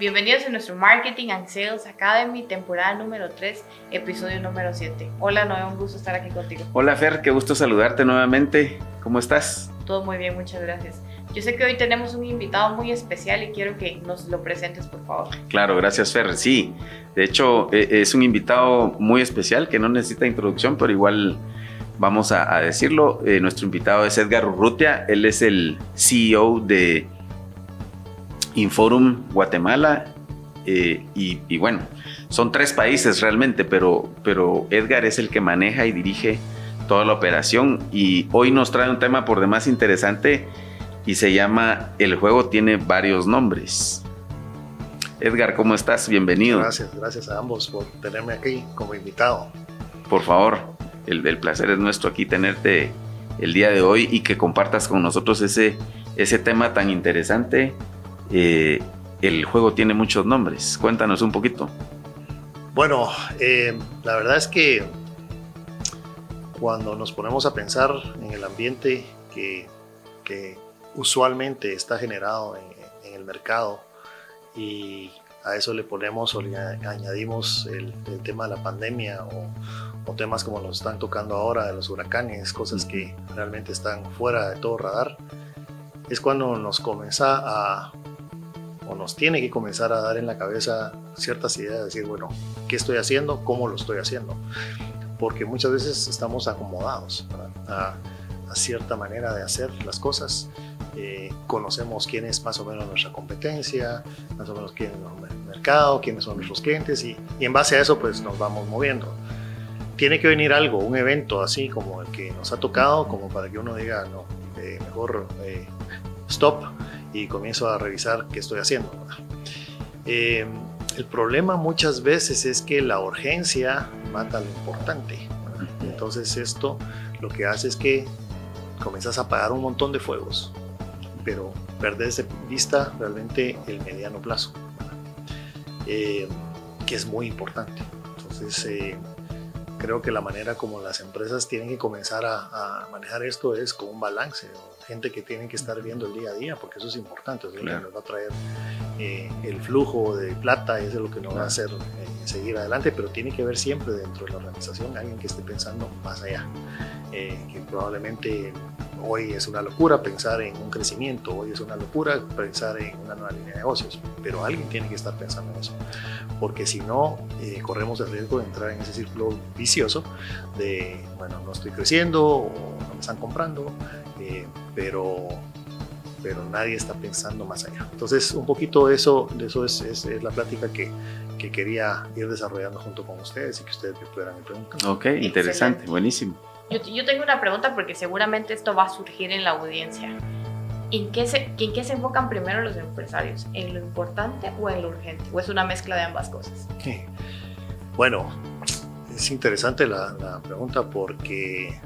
Bienvenidos a nuestro Marketing and Sales Academy, temporada número 3, episodio número 7. Hola, Noé, un gusto estar aquí contigo. Hola, Fer, qué gusto saludarte nuevamente. ¿Cómo estás? Todo muy bien, muchas gracias. Yo sé que hoy tenemos un invitado muy especial y quiero que nos lo presentes, por favor. Claro, gracias, Fer. Sí, de hecho, e, es un invitado muy especial que no necesita introducción, pero igual vamos a, decirlo. Eh, nuestro invitado es Edgar Urrutia. Él es el CEO de Inforum Guatemala. Eh, y, bueno, son tres países realmente, pero, pero Edgar es el que maneja y dirige toda la operación. Y hoy nos trae un tema por demás interesante y se llama El juego tiene varios nombres. Edgar, ¿cómo estás? Bienvenido. Gracias, gracias a ambos por tenerme aquí como invitado. Por favor, el, el placer es nuestro aquí tenerte el día de hoy y que compartas con nosotros ese, ese tema tan interesante eh, el juego tiene muchos nombres. Cuéntanos un poquito. Bueno, eh, la verdad es que cuando nos ponemos a pensar en el ambiente que, usualmente está generado en, el mercado y a eso le ponemos o le añadimos el, tema de la pandemia o, o, temas como nos están tocando ahora de los huracanes, cosas que realmente están fuera de todo radar, es cuando nos comienza a, nos tiene que comenzar a dar en la cabeza ciertas ideas, de decir, bueno, ¿qué estoy haciendo? ¿Cómo lo estoy haciendo? Porque muchas veces estamos acomodados a, cierta manera de hacer las cosas. Eh, conocemos quién es más o menos nuestra competencia, más o menos quién es el mercado, quiénes son nuestros clientes y, en base a eso pues nos vamos moviendo. Tiene que venir algo, un evento así como el que nos ha tocado, como para que uno diga, no, eh, mejor eh, stop, y comienzo a revisar qué estoy haciendo. Eh, el problema muchas veces es que la urgencia mata lo importante. Entonces esto lo que hace es que comienzas a apagar un montón de fuegos, pero perdes de vista realmente el mediano plazo, eh, que es muy importante. Entonces eh, creo que la manera como las empresas tienen que comenzar a, a manejar esto es con un balance gente que tiene que estar viendo el día a día, porque eso es importante, es lo que nos va a traer eh, el flujo de plata, es lo que nos va a hacer eh, seguir adelante, pero tiene que ver siempre dentro de la organización alguien que esté pensando más allá, eh, que probablemente hoy es una locura pensar en un crecimiento, hoy es una locura pensar en una nueva línea de negocios, pero alguien tiene que estar pensando en eso, porque si no, corremos el riesgo de entrar en ese círculo vicioso de, bueno, no estoy creciendo o no me están comprando, pero, pero nadie está pensando más allá. Entonces, un poquito de eso, de eso es, es, la plática que, que, quería ir desarrollando junto con ustedes y que ustedes me puedan preguntar. Ok, interesante, buenísimo. Yo, yo, tengo una pregunta porque seguramente esto va a surgir en la audiencia. ¿En qué, se, ¿En qué se enfocan primero los empresarios? ¿En lo importante o en lo urgente? ¿O es una mezcla de ambas cosas? Bueno, es interesante la, la pregunta porque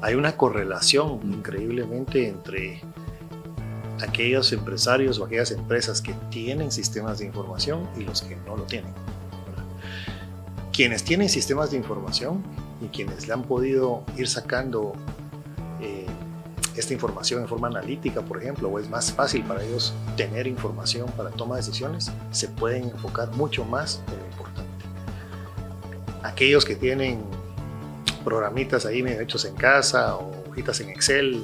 hay una correlación increíblemente entre aquellos empresarios o aquellas empresas que tienen sistemas de información y los que no lo tienen. Quienes tienen sistemas de información y quienes le han podido ir sacando eh, esta información en forma analítica, por ejemplo, o es más fácil para ellos tener información para toma de decisiones, se pueden enfocar mucho más en lo importante. Aquellos que tienen programitas ahí medio hechos en casa o hojitas en Excel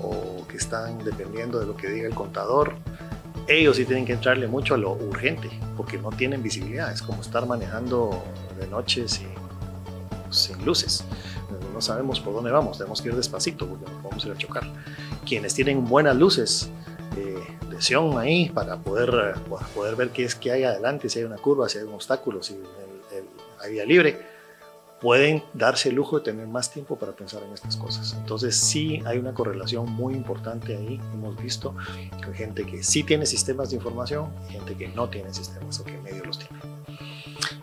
o que están dependiendo de lo que diga el contador. Ellos sí tienen que entrarle mucho a lo urgente porque no tienen visibilidad. Es como estar manejando de noche sin, sin luces. No sabemos por dónde vamos, tenemos que ir despacito porque nos vamos a ir a chocar. Quienes tienen buenas luces eh, ahí para poder, poder ver qué es que hay adelante, si hay una curva, si hay un obstáculo, si hay vía libre, pueden darse el lujo de tener más tiempo para pensar en estas cosas. Entonces sí hay una correlación muy importante ahí. Hemos visto que gente que sí tiene sistemas de información y gente que no tiene sistemas o que medio los tiene.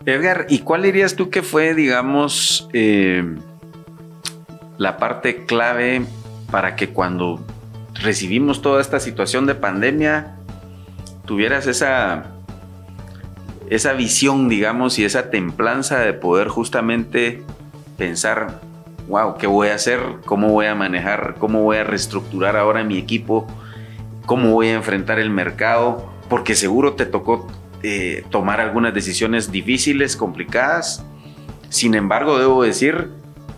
Edgar, ¿y cuál dirías tú que fue, digamos, eh, la parte clave para que cuando recibimos toda esta situación de pandemia tuvieras esa esa visión, digamos, y esa templanza de poder justamente pensar, wow, ¿qué voy a hacer? ¿Cómo voy a manejar? ¿Cómo voy a reestructurar ahora mi equipo? ¿Cómo voy a enfrentar el mercado? Porque seguro te tocó eh, tomar algunas decisiones difíciles, complicadas. Sin embargo, debo decir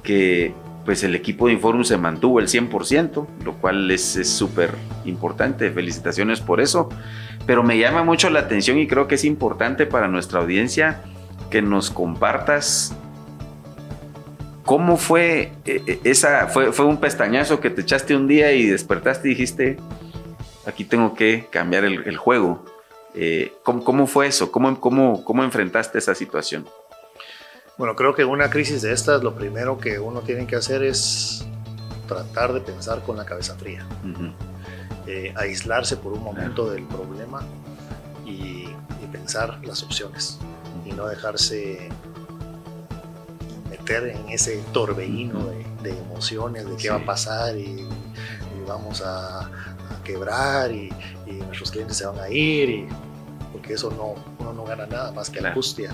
que pues el equipo de Inforum se mantuvo el 100%, lo cual es súper importante. Felicitaciones por eso. Pero me llama mucho la atención y creo que es importante para nuestra audiencia que nos compartas cómo fue eh, eh, esa, fue, fue un pestañazo que te echaste un día y despertaste y dijiste, aquí tengo que cambiar el, juego. Eh, ¿cómo, fue eso? ¿Cómo, cómo, ¿Cómo enfrentaste esa situación? Bueno, creo que en una crisis de estas lo primero que uno tiene que hacer es tratar de pensar con la cabeza fría. Eh, aislarse por un momento del problema y, pensar las opciones y no dejarse meter en ese torbellino de, emociones, de qué va a pasar y, vamos a, quebrar y, nuestros clientes se van a ir, y, porque eso no, uno no gana nada más que angustia.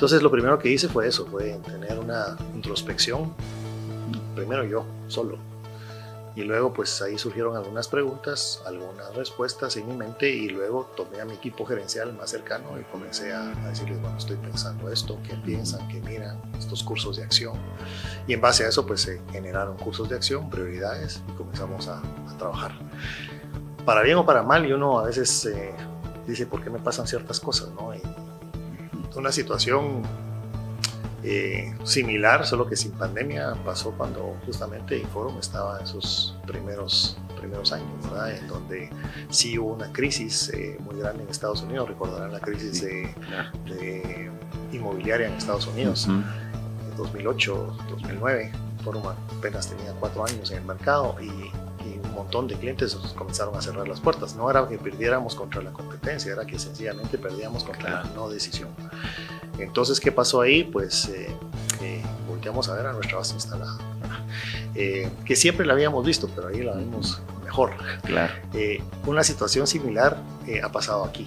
Entonces lo primero que hice fue eso, fue tener una introspección, primero yo, solo. Y luego pues ahí surgieron algunas preguntas, algunas respuestas en mi mente y luego tomé a mi equipo gerencial más cercano y comencé a, decirles, bueno, estoy pensando esto, qué piensan, qué miran, estos cursos de acción. Y en base a eso pues se generaron cursos de acción, prioridades y comenzamos a, trabajar. Para bien o para mal, y uno a veces eh, dice, ¿por qué me pasan ciertas cosas? ¿no? Una situación eh, similar, solo que sin pandemia, pasó cuando justamente Inforum estaba en sus primeros, primeros años, en donde sí hubo una crisis eh, muy grande en Estados Unidos, recordarán la crisis de, inmobiliaria en Estados Unidos, en 2008, 2009, Inforum apenas tenía cuatro años en el mercado y montón de clientes comenzaron a cerrar las puertas. No era que perdiéramos contra la competencia, era que sencillamente perdíamos contra la no decisión. Entonces, ¿qué pasó ahí? Pues eh, eh, volteamos a ver a nuestra base instalada, eh, que siempre la habíamos visto, pero ahí la vimos mejor. Claro. una situación similar ha pasado aquí,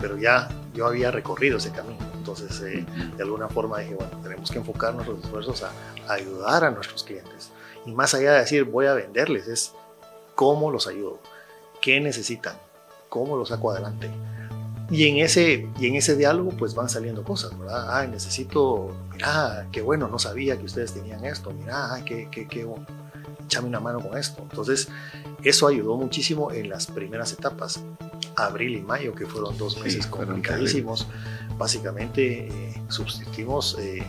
pero ya yo había recorrido ese camino. Entonces, de alguna forma dije, bueno, tenemos que enfocar nuestros esfuerzos a, a ayudar a nuestros clientes. Y más allá de decir voy a venderles, es cómo los ayudo, qué necesitan, cómo los saco adelante. Y en ese, y en ese diálogo pues van saliendo cosas, ¿verdad? Ah, necesito, mira, qué bueno, no sabía que ustedes tenían esto, mira, qué, qué, qué bueno, échame una mano con esto. Entonces, eso ayudó muchísimo en las primeras etapas, abril y mayo, que fueron dos meses complicadísimos. Básicamente, eh, sustituimos eh,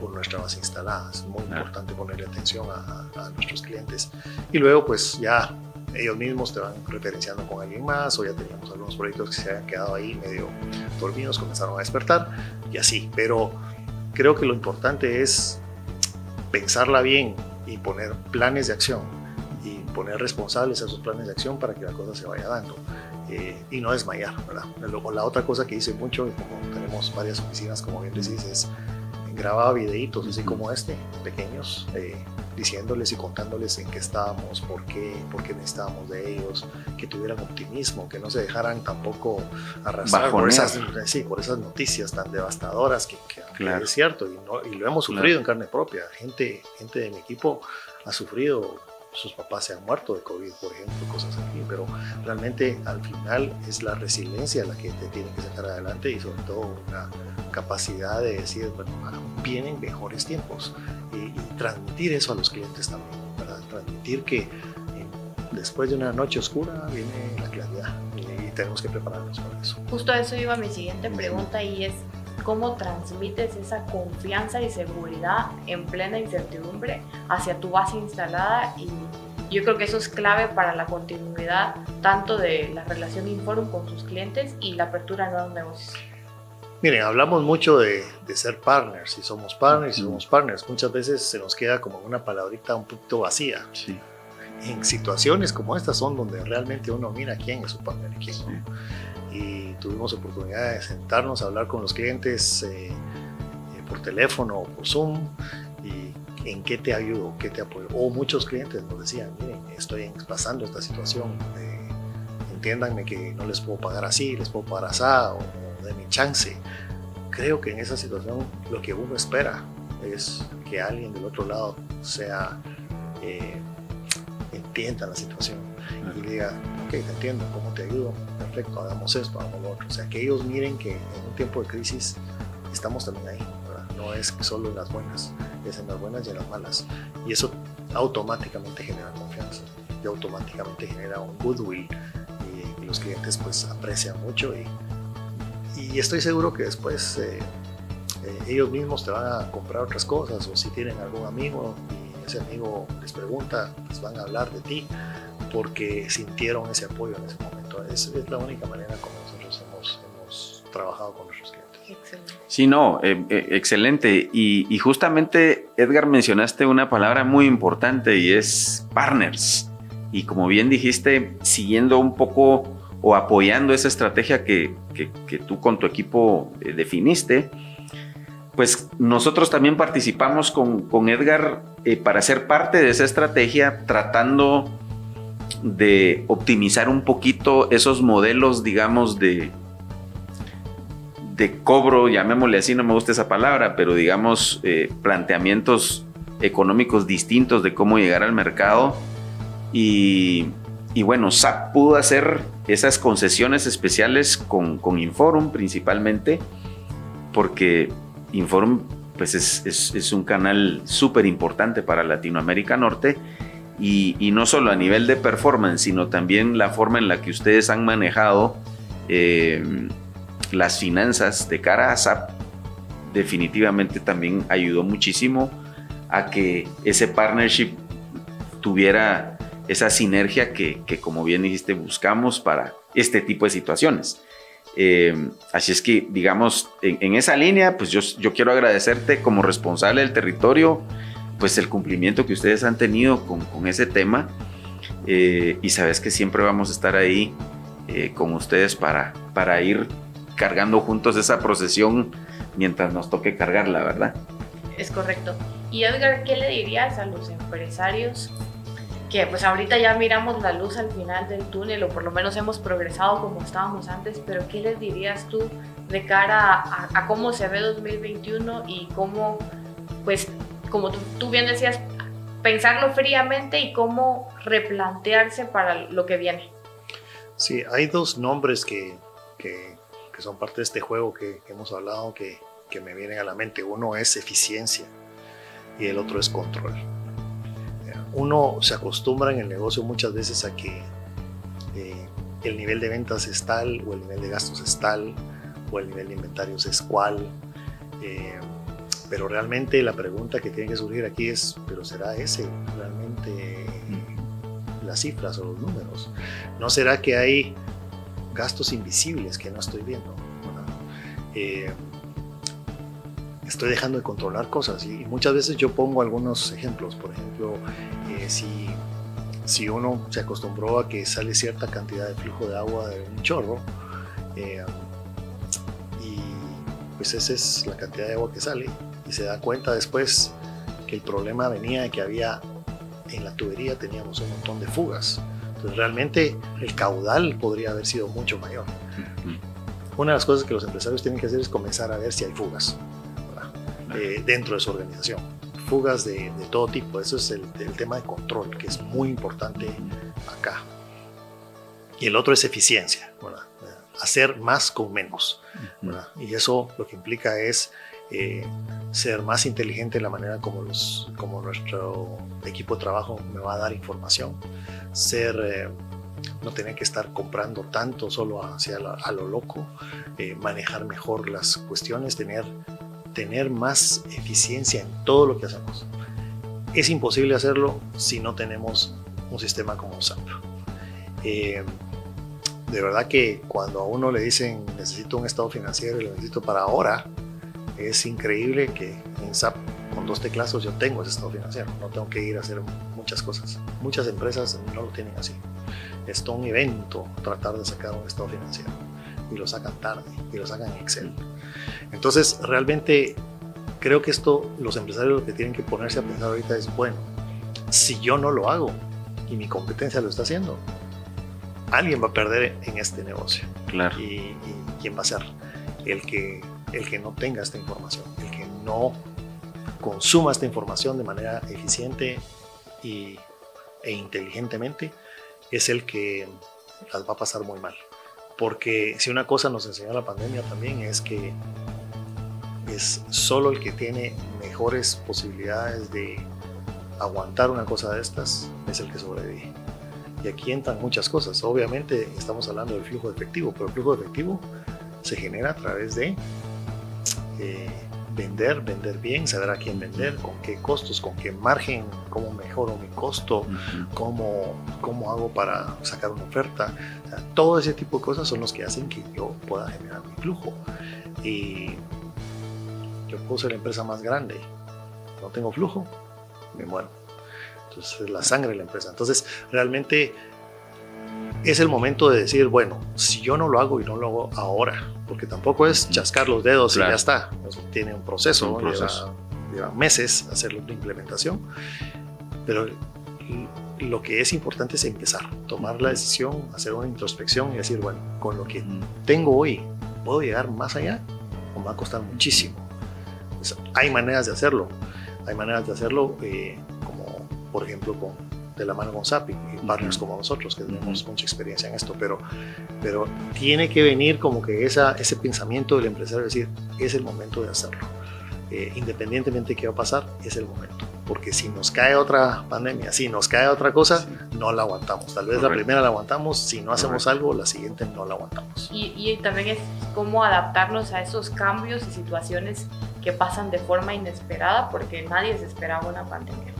por nuestra base instalada. Es muy importante ponerle atención a, a, nuestros clientes. Y luego, pues ya ellos mismos te van referenciando con alguien más o ya teníamos algunos proyectos que se habían quedado ahí medio dormidos, comenzaron a despertar y así. Pero creo que lo importante es pensarla bien y poner planes de acción y poner responsables a esos planes de acción para que la cosa se vaya dando. Eh, y no desmayar, ¿verdad? La otra cosa que hice mucho, y como tenemos varias oficinas, como bien decís, es grababa videitos así como este, pequeños, eh, diciéndoles y contándoles en qué estábamos, por qué, por qué necesitábamos de ellos, que tuvieran optimismo, que no se dejaran tampoco arrastrar por esas, sí, por esas noticias tan devastadoras que, es cierto y, no, y, lo hemos sufrido en carne propia. Gente, gente de mi equipo ha sufrido sus papás se han muerto de COVID, por ejemplo, cosas así, pero realmente al final es la resiliencia la que te tiene que sacar adelante y sobre todo una capacidad de decir, bueno, vienen mejores tiempos y, transmitir eso a los clientes también, ¿verdad? transmitir que después de una noche oscura viene la claridad y, tenemos que prepararnos para eso. Justo a eso iba mi siguiente pregunta y es, cómo transmites esa confianza y seguridad en plena incertidumbre hacia tu base instalada y yo creo que eso es clave para la continuidad tanto de la relación Inforum con sus clientes y la apertura de nuevos negocios. Miren, hablamos mucho de, ser partners, y somos partners, y somos partners. Muchas veces se nos queda como una palabrita un poquito vacía. Sí. En situaciones como estas son donde realmente uno mira quién es su partner y quién no y tuvimos oportunidad de sentarnos a hablar con los clientes eh, eh, por teléfono o por Zoom y en qué te ayudo, qué te apoyo. O muchos clientes nos decían, miren, estoy pasando esta situación, eh, entiéndanme que no les puedo pagar así, les puedo pagar así o de mi chance. Creo que en esa situación lo que uno espera es que alguien del otro lado sea, entienda la situación y diga, ok, te entiendo, ¿cómo te ayudo? Perfecto, hagamos esto, hagamos lo otro. O sea, que ellos miren que en un tiempo de crisis estamos también ahí, no es solo en las buenas, es en las buenas y en las malas. Y eso automáticamente genera confianza y automáticamente genera un goodwill y, los clientes pues aprecian mucho y, y estoy seguro que después eh, eh, ellos mismos te van a comprar otras cosas o si tienen algún amigo y ese amigo les pregunta, les van a hablar de ti porque sintieron ese apoyo en ese momento. Es, es la única manera como nosotros hemos, hemos trabajado con nuestros clientes. Excelente. Sí, no, eh, eh, excelente. Y, y, justamente, Edgar, mencionaste una palabra muy importante y es partners. Y como bien dijiste, siguiendo un poco o apoyando esa estrategia que, que, que tú con tu equipo definiste, pues nosotros también participamos con, con Edgar eh, para ser parte de esa estrategia, tratando de optimizar un poquito esos modelos, digamos, de, de cobro, llamémosle así, no me gusta esa palabra, pero digamos, eh, planteamientos económicos distintos de cómo llegar al mercado. Y, bueno, SAP pudo hacer esas concesiones especiales con, con Inforum principalmente, porque Inform pues es, es, un canal súper importante para Latinoamérica Norte y, no solo a nivel de performance, sino también la forma en la que ustedes han manejado eh, las finanzas de cara a SAP definitivamente también ayudó muchísimo a que ese partnership tuviera esa sinergia que, que como bien dijiste buscamos para este tipo de situaciones. Eh, así es que, digamos, en, esa línea, pues yo, yo, quiero agradecerte como responsable del territorio, pues el cumplimiento que ustedes han tenido con, con ese tema. Eh, y sabes que siempre vamos a estar ahí eh, con ustedes para, para ir cargando juntos esa procesión mientras nos toque cargarla, ¿verdad? Es correcto. Y Edgar, ¿qué le dirías a los empresarios que pues ahorita ya miramos la luz al final del túnel o por lo menos hemos progresado como estábamos antes, pero ¿qué les dirías tú de cara a, cómo se ve 2021 y cómo, pues, como tú, bien decías, pensarlo fríamente y cómo replantearse para lo que viene? Sí, hay dos nombres que, que, que son parte de este juego que, que hemos hablado que me vienen a la mente. Uno es eficiencia y el otro es control uno se acostumbra en el negocio muchas veces a que eh, el nivel de ventas es tal o el nivel de gastos es tal o el nivel de inventarios es cual. Eh, pero realmente la pregunta que tiene que surgir aquí es, ¿pero será ese realmente las cifras o los números? ¿No será que hay gastos invisibles que no estoy viendo? Eh, estoy dejando de controlar cosas y muchas veces yo pongo algunos ejemplos, por ejemplo, si, si uno se acostumbró a que sale cierta cantidad de flujo de agua de un chorro, eh, y pues esa es la cantidad de agua que sale, y se da cuenta después que el problema venía de que había en la tubería teníamos un montón de fugas. Entonces realmente el caudal podría haber sido mucho mayor. Una de las cosas que los empresarios tienen que hacer es comenzar a ver si hay fugas eh, dentro de su organización fugas de, todo tipo. Eso es el, tema de control, que es muy importante acá. Y el otro es eficiencia, hacer más con menos. Y eso lo que implica es eh, ser más inteligente en la manera como, los, como nuestro equipo de trabajo me va a dar información. Ser, eh, no tener que estar comprando tanto solo hacia a lo loco, eh, manejar mejor las cuestiones, tener tener más eficiencia en todo lo que hacemos. Es imposible hacerlo si no tenemos un sistema como SAP. Eh, de verdad que cuando a uno le dicen necesito un estado financiero y lo necesito para ahora, es increíble que en SAP con dos teclados yo tengo ese estado financiero, no tengo que ir a hacer muchas cosas. Muchas empresas no lo tienen así. Es todo un evento tratar de sacar un estado financiero y lo sacan tarde y lo sacan en Excel. Entonces, realmente creo que esto los empresarios lo que tienen que ponerse a pensar ahorita es, bueno, si yo no lo hago y mi competencia lo está haciendo, alguien va a perder en este negocio. Claro. ¿Y, quién va a ser? El que, el que no tenga esta información, el que no consuma esta información de manera eficiente y, e inteligentemente es el que las va a pasar muy mal. Porque si una cosa nos enseñó la pandemia también es que es solo el que tiene mejores posibilidades de aguantar una cosa de estas es el que sobrevive. Y aquí entran muchas cosas. Obviamente estamos hablando del flujo efectivo, pero el flujo efectivo se genera a través de eh, vender, vender bien, saber a quién vender, con qué costos, con qué margen, cómo mejoro mi costo, cómo, cómo hago para sacar una oferta. todo ese tipo de cosas son los que hacen que yo pueda generar mi flujo. Y yo puedo ser la empresa más grande, no tengo flujo, me muero. Entonces, la sangre de la empresa. Entonces, realmente es el momento de decir, bueno, si yo no lo hago y no lo hago ahora, porque tampoco es chascar los dedos y ya está, tiene un proceso, Lleva, meses hacer la implementación, pero lo que es importante es empezar, tomar la decisión, hacer una introspección y decir, bueno, con lo que tengo hoy, ¿puedo llegar más allá o me va a costar muchísimo? Pues, hay maneras de hacerlo, hay maneras de hacerlo eh, como por ejemplo con de la mano con SAP y partners como nosotros, que tenemos mucha experiencia en esto, pero, pero tiene que venir como que esa, ese pensamiento del empresario, decir, es el momento de hacerlo. Eh, independientemente de qué va a pasar, es el momento. Porque si nos cae otra pandemia, si nos cae otra cosa, no la aguantamos. Tal vez la primera la aguantamos, si no hacemos algo, la siguiente no la aguantamos. Y, y también es cómo adaptarnos a esos cambios y situaciones que pasan de forma inesperada, porque nadie se esperaba una pandemia.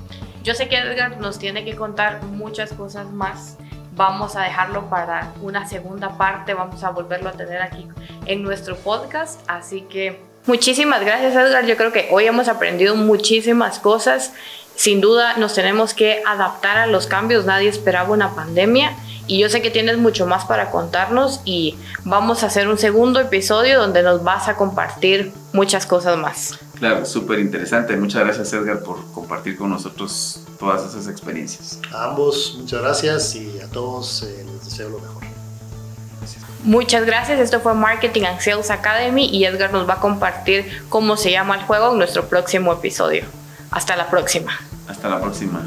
Yo sé que Edgar nos tiene que contar muchas cosas más. Vamos a dejarlo para una segunda parte. Vamos a volverlo a tener aquí en nuestro podcast. Así que muchísimas gracias Edgar. Yo creo que hoy hemos aprendido muchísimas cosas. Sin duda nos tenemos que adaptar a los cambios. Nadie esperaba una pandemia. Y yo sé que tienes mucho más para contarnos y vamos a hacer un segundo episodio donde nos vas a compartir muchas cosas más. Claro, súper interesante. Muchas gracias Edgar por compartir con nosotros todas esas experiencias. A ambos, muchas gracias y a todos eh, les deseo lo mejor. Muchas gracias, esto fue Marketing and Sales Academy y Edgar nos va a compartir cómo se llama el juego en nuestro próximo episodio. Hasta la próxima. Hasta la próxima.